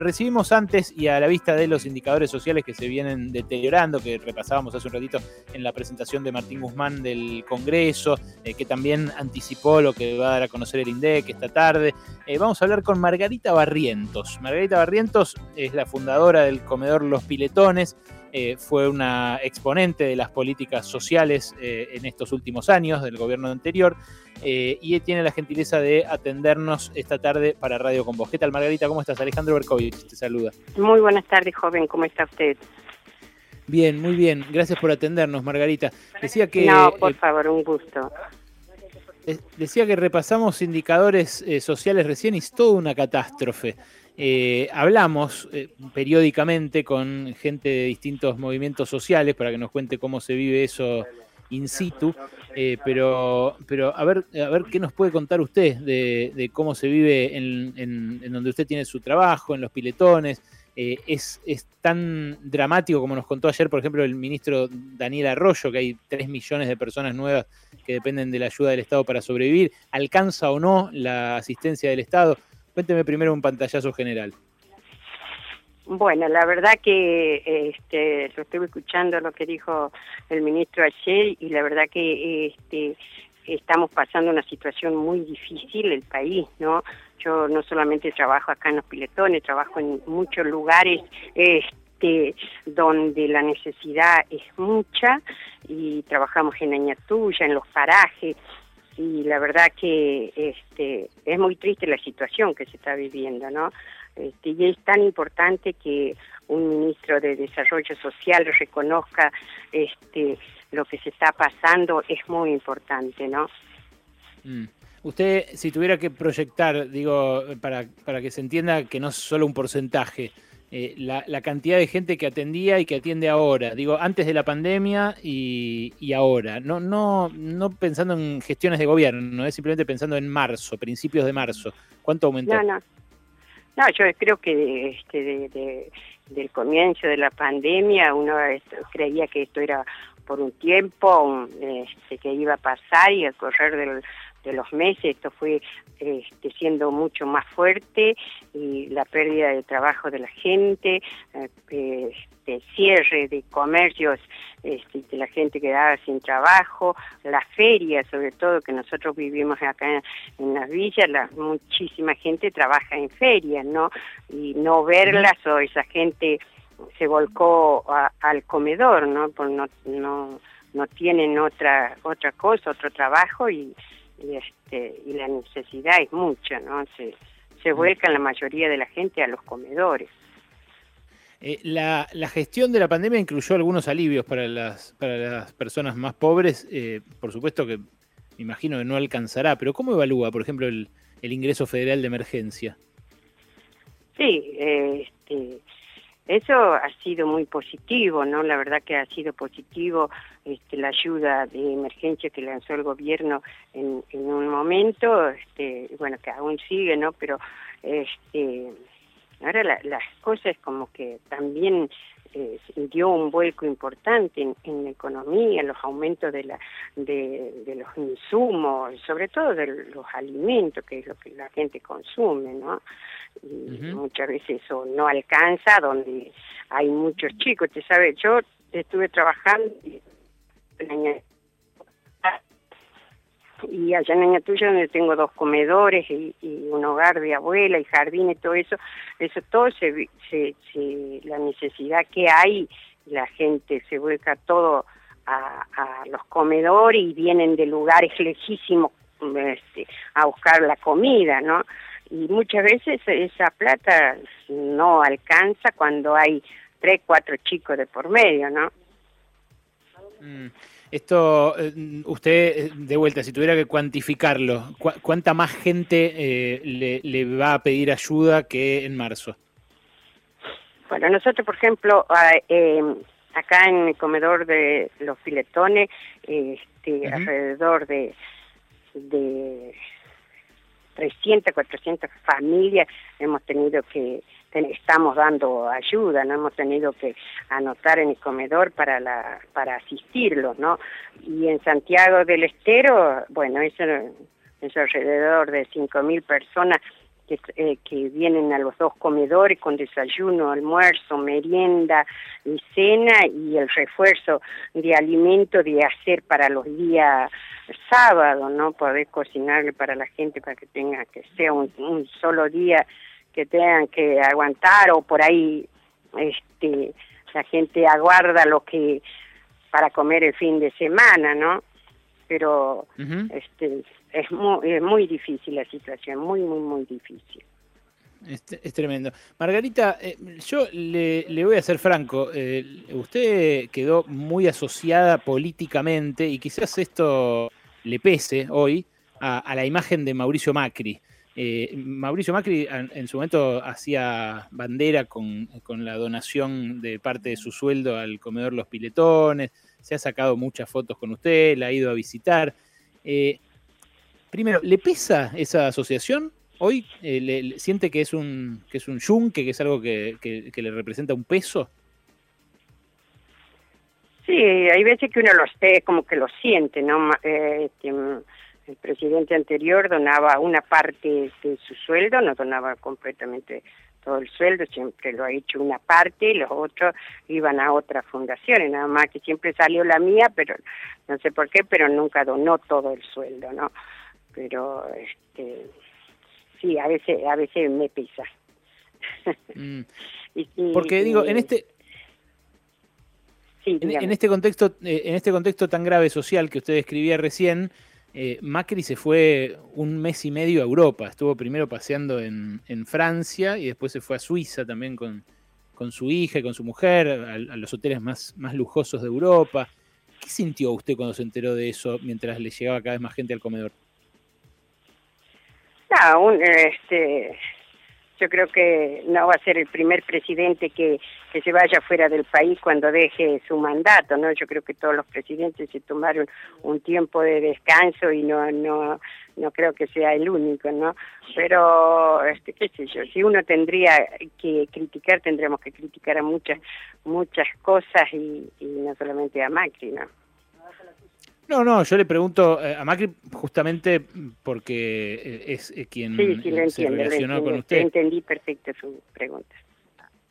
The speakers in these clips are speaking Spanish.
recibimos antes y a la vista de los indicadores sociales que se vienen deteriorando, que repasábamos hace un ratito en la presentación de Martín Guzmán del Congreso, eh, que también anticipó lo que va a dar a conocer el INDEC esta tarde. Eh, vamos a hablar con Margarita Barrientos. Margarita Barrientos es la fundadora del comedor Los Piletones. Eh, fue una exponente de las políticas sociales en estos últimos años del gobierno anterior eh, y tiene la gentileza de atendernos esta tarde para Radio con vos. ¿Qué tal, Margarita? ¿Cómo estás? Alejandro Berkovich te saluda. Muy buenas tardes, joven. ¿Cómo está usted? Bien, muy bien. Gracias por atendernos, Margarita. Decía que... No, por eh, favor, un gusto. Decía que repasamos indicadores eh, sociales recién y es toda una catástrofe. Hablamos periódicamente con gente de distintos movimientos sociales para que nos cuente cómo se vive eso in situ, eh, pero, pero a ver, a ver qué nos puede contar usted de, cómo se vive en, donde usted tiene su trabajo, en los piletones. Eh, es, es, tan dramático como nos contó ayer, por ejemplo, el ministro Daniel Arroyo, que hay 3 millones de personas nuevas que dependen de la ayuda del Estado para sobrevivir. ¿Alcanza o no la asistencia del Estado? Cuénteme primero un pantallazo general. Bueno, la verdad que este, lo estuve escuchando lo que dijo el ministro ayer y la verdad que este, estamos pasando una situación muy difícil el país, ¿no? Yo no solamente trabajo acá en los piletones, trabajo en muchos lugares este, donde la necesidad es mucha y trabajamos en Añatuya, en los parajes y la verdad que este, es muy triste la situación que se está viviendo, ¿no? Este, y es tan importante que un ministro de Desarrollo Social reconozca este, lo que se está pasando, es muy importante, ¿no? Mm. Usted, si tuviera que proyectar, digo, para, para que se entienda que no es solo un porcentaje, eh, la, la, cantidad de gente que atendía y que atiende ahora, digo, antes de la pandemia y, ahora, no, no, no pensando en gestiones de gobierno, no es simplemente pensando en marzo, principios de marzo, ¿cuánto aumentó? No, no. No, yo creo que este, de, del comienzo de la pandemia uno creía que esto era por un tiempo este, que iba a pasar y al correr del, de los meses esto fue este, siendo mucho más fuerte y la pérdida de trabajo de la gente, eh, este, cierre de comercios, este, de la gente quedaba sin trabajo, las ferias sobre todo que nosotros vivimos acá en, las villas, la, muchísima gente trabaja en ferias, ¿no? Y no verlas o esa gente se volcó al comedor, ¿no? Pues no, no, no tienen otra, otra cosa, otro trabajo y y este y la necesidad es mucha, ¿no? Se, se vuelca la mayoría de la gente a los comedores. Eh, la, la, gestión de la pandemia incluyó algunos alivios para las, para las personas más pobres. Eh, por supuesto que me imagino que no alcanzará, pero ¿cómo evalúa, por ejemplo, el, el ingreso federal de emergencia? Sí, este, eso ha sido muy positivo, ¿no? La verdad que ha sido positivo este, la ayuda de emergencia que lanzó el gobierno en, en un momento, este, bueno, que aún sigue, ¿no? Pero este, ahora las cosas como que también eh, dio un vuelco importante en, en, la economía, los aumentos de, la, de, de los insumos, sobre todo de los alimentos, que es lo que la gente consume, ¿no? Y muchas veces eso no alcanza donde hay muchos chicos. Te sabe, yo estuve trabajando y allá en Añatuya donde tengo dos comedores y, un hogar de abuela y jardín y todo eso, eso todo se, se, la necesidad que hay, la gente se vuelca todo a, a los comedores y vienen de lugares lejísimos este, a buscar la comida, ¿no? Y muchas veces esa plata no alcanza cuando hay tres, cuatro chicos de por medio, ¿no? Mm. Esto, eh, usted, eh, de vuelta, si tuviera que cuantificarlo, ¿cuánta más gente eh, le, le, va a pedir ayuda que en marzo? Bueno, nosotros, por ejemplo, acá en el comedor de los filetones, este, alrededor de, de 300, 400 familias hemos tenido que, estamos dando ayuda, no hemos tenido que anotar en el comedor para la para asistirlos, ¿no? Y en Santiago del Estero, bueno, eso es alrededor de 5.000 personas que, que, vienen a los dos comedores con desayuno, almuerzo, merienda y cena y el refuerzo de alimento de hacer para los días sábado, ¿no? Poder cocinarle para la gente para que tenga que sea un, un solo día que tengan que aguantar o por ahí este la gente aguarda lo que para comer el fin de semana, ¿no? Pero este es muy, es muy difícil la situación, muy, muy, muy difícil. Es, tremendo. Margarita, eh, yo le, le, voy a ser franco, eh, usted quedó muy asociada políticamente y quizás esto le pese hoy a, la imagen de Mauricio Macri. Eh, Mauricio Macri en, su momento hacía bandera con, con, la donación de parte de su sueldo al comedor Los Piletones, se ha sacado muchas fotos con usted, la ha ido a visitar. Primero, ¿le pesa esa asociación? ¿Hoy eh, le, siente que es un que es un yunque, que es algo que, que, le representa un peso? Sí, hay veces que uno lo esté como que lo siente, ¿no? Eh, este, el presidente anterior donaba una parte de su sueldo, no donaba completamente todo el sueldo, siempre lo ha hecho una parte y los otros iban a otras fundaciones, nada más que siempre salió la mía, pero no sé por qué, pero nunca donó todo el sueldo, ¿no? pero este sí, a veces a veces me pisa. Mm. Porque digo, en este en, este contexto eh, en este contexto tan grave social que usted describía recién, eh, Macri se fue un mes y medio a Europa. Estuvo primero paseando en, Francia y después se fue a Suiza también con, su hija y con su mujer, a, a, los hoteles más, más lujosos de Europa. ¿Qué sintió usted cuando se enteró de eso mientras le llegaba cada vez más gente al comedor? No, este, yo creo que no va a ser el primer presidente que, que se vaya fuera del país cuando deje su mandato, ¿no? Yo creo que todos los presidentes se tomaron un tiempo de descanso y no no no creo que sea el único, ¿no? Pero este qué sé yo, si uno tendría que criticar, tendríamos que criticar a muchas muchas cosas y, y no solamente a Macri, ¿no? No, no, yo le pregunto eh, a Macri justamente porque eh, es eh, quien se relacionó con usted. Entendí perfecto su pregunta.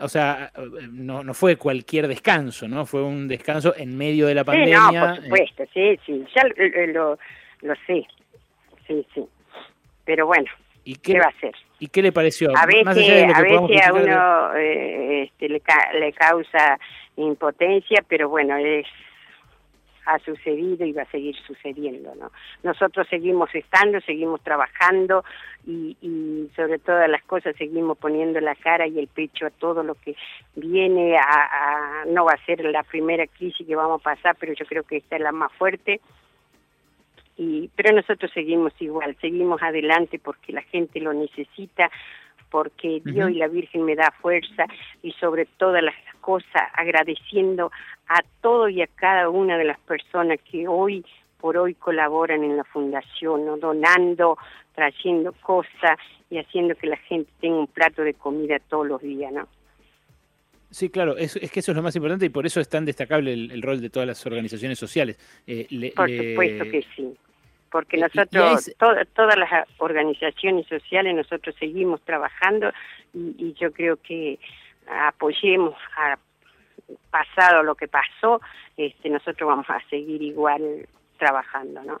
O sea, no, no fue cualquier descanso, ¿no? Fue un descanso en medio de la pandemia. Sí, no, por supuesto, sí, sí, ya lo, lo, sé, sí, sí. Pero bueno, ¿Y qué, va a hacer? ¿Y qué le pareció? A veces, a, veces a uno este, le, le causa impotencia, pero bueno, es ha sucedido y va a seguir sucediendo, ¿no? Nosotros seguimos estando, seguimos trabajando y, y sobre todas las cosas seguimos poniendo la cara y el pecho a todo lo que viene, a, no va a ser la primera crisis que vamos a pasar, pero yo creo que esta es la más fuerte. Y, pero nosotros seguimos igual, seguimos adelante porque la gente lo necesita, porque Dios y la Virgen me da fuerza y sobre todas las cosas agradeciendo a todo y a cada una de las personas que hoy por hoy colaboran en la fundación, ¿no? donando, trayendo cosas y haciendo que la gente tenga un plato de comida todos los días, ¿no? Sí, claro, es, que eso es lo más importante y por eso es tan destacable el, rol de todas las organizaciones sociales. Eh, por supuesto que sí porque nosotros, todas las organizaciones sociales, nosotros seguimos trabajando y, yo creo que apoyemos a pasado lo que pasó, este, nosotros vamos a seguir igual trabajando, ¿no?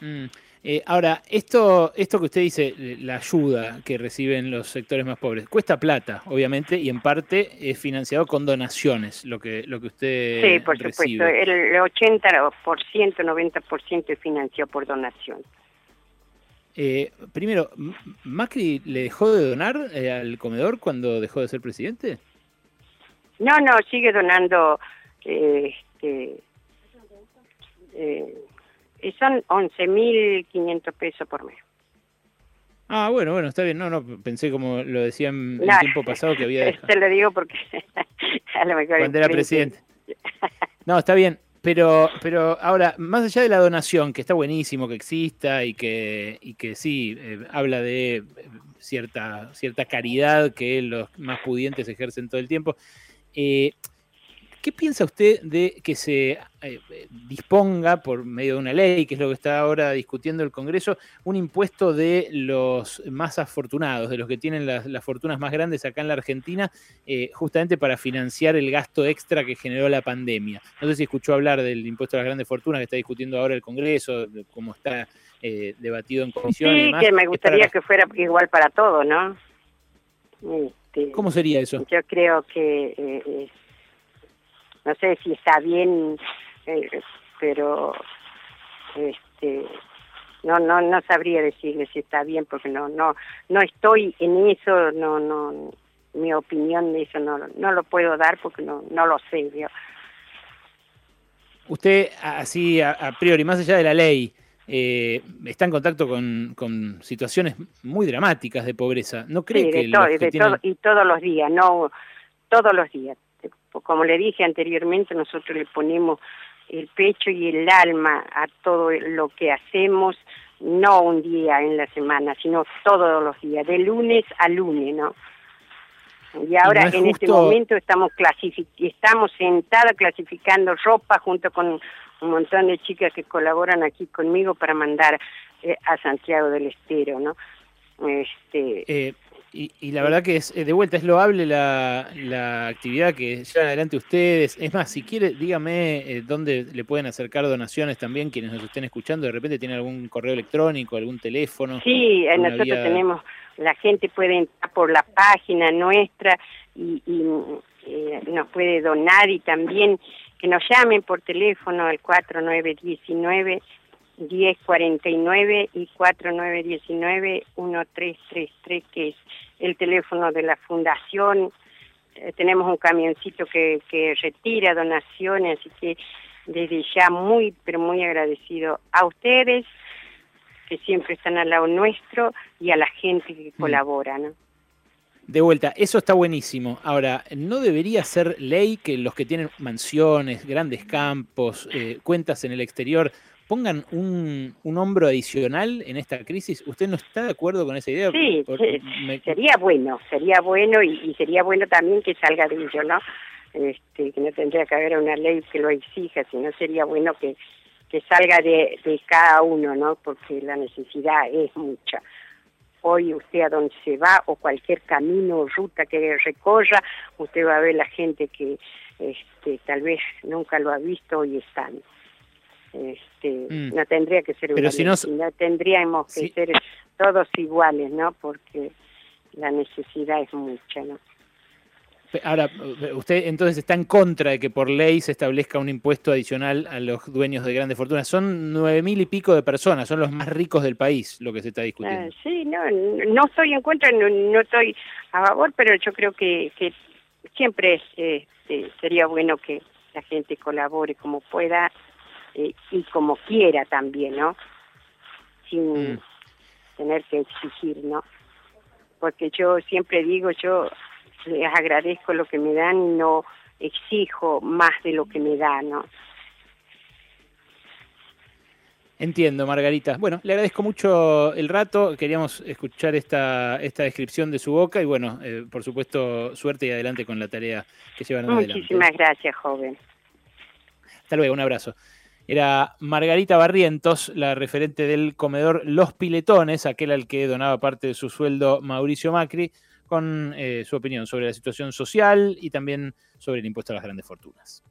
Mm. Eh, ahora, esto, esto que usted dice, la ayuda que reciben los sectores más pobres, cuesta plata, obviamente, y en parte es financiado con donaciones, lo que, lo que usted Sí, por supuesto, el 80%, 90% es financiado por donación. Eh, primero, ¿Macri le dejó de donar eh, al comedor cuando dejó de ser presidente? No, no, sigue donando este, y son 11.500 pesos por mes. Ah, bueno, bueno, está bien. No, no, pensé como lo decía en el tiempo pasado que había. Te lo digo porque a lo mejor Cuando era presidente. No, está bien. Pero, pero ahora, más allá de la donación, que está buenísimo que exista y que, y que sí, eh, habla de eh, cierta, cierta caridad que los más pudientes ejercen todo el tiempo, eh, ¿Qué piensa usted de que se eh, disponga por medio de una ley, que es lo que está ahora discutiendo el Congreso, un impuesto de los más afortunados, de los que tienen las, fortunas más grandes acá en la Argentina, eh, justamente para financiar el gasto extra que generó la pandemia? No sé si escuchó hablar del impuesto a las grandes fortunas que está discutiendo ahora el Congreso, cómo está eh, debatido en comisión. Sí, que me gustaría que fuera igual para todos, ¿no? Este, ¿Cómo sería eso? Yo creo que no sé si está bien, eh, pero este no no no sabría decirle si está bien porque no no no estoy en eso, no no mi opinión de eso no no lo puedo dar porque no no lo sé. Yo. Usted así a, priori más allá de la ley eh, está en contacto con, con, situaciones muy dramáticas de pobreza. ¿No cree que, y todos los días, no todos los días como le dije anteriormente, nosotros le ponemos el pecho y el alma a todo lo que hacemos, no un día en la semana, sino todos los días, de lunes a lunes, ¿no? Y ahora en este momento estamos estamos sentadas clasificando ropa junto con un montón de chicas que colaboran aquí conmigo para mandar eh, a Santiago del Estero, ¿no? Este, eh, y, la verdad que es eh, de vuelta es loable la, la, actividad que llevan adelante ustedes. Es más, si quiere, dígame eh, dónde le pueden acercar donaciones también quienes nos estén escuchando. De repente tienen algún correo electrónico, algún teléfono. Sí, eh, nosotros tenemos, la gente puede entrar por la página nuestra y, y nos puede donar y también que nos llamen por teléfono al 4919 1049 y 4919 1333, que es el teléfono de la fundación. Eh, tenemos un camioncito que, que retira donaciones, así que desde ya muy, pero muy agradecido a ustedes, que siempre están al lado nuestro, y a la gente que mm. colabora, ¿no? De vuelta, eso está buenísimo. Ahora, ¿no debería ser ley que los que tienen mansiones, grandes campos, eh, cuentas en el exterior, pongan un, un, hombro adicional en esta crisis. ¿Usted no está de acuerdo con esa idea? Sí, sería bueno, sería bueno y, sería bueno también que salga de ello, ¿no? Este, que no tendría que haber una ley que lo exija, sino sería bueno que, que salga de, de cada uno, ¿no? Porque la necesidad es mucha. Hoy usted a donde se va o cualquier camino o ruta que recorra, usted va a ver la gente que este, tal vez nunca lo ha visto y están este, mm. no tendría que ser Pero si no... tendríamos que ser todos iguales, ¿no? Porque la necesidad es mucha, ¿no? Ahora, usted entonces está en contra de que por ley se establezca un impuesto adicional a los dueños de grandes fortunas. Son nueve mil y pico de personas, son los más ricos del país lo que se está discutiendo. Ah, sí, no, no estoy en contra, no, estoy a favor, pero yo creo que, que siempre este, sería bueno que la gente colabore como pueda eh, y como quiera también, ¿no? Sin mm. tener que exigir, ¿no? Porque yo siempre digo, yo les agradezco lo que me dan y no exijo más de lo que me dan, ¿no? Entiendo, Margarita. Bueno, le agradezco mucho el rato. Queríamos escuchar esta, esta descripción de su boca y bueno, eh, por supuesto, suerte y adelante con la tarea que llevan adelante. Muchísimas gracias, joven. Hasta luego, un abrazo. Era Margarita Barrientos, la referente del comedor Los Piletones, aquel al que donaba parte de su sueldo Mauricio Macri, con eh, su opinión sobre la situación social y también sobre el impuesto a las grandes fortunas.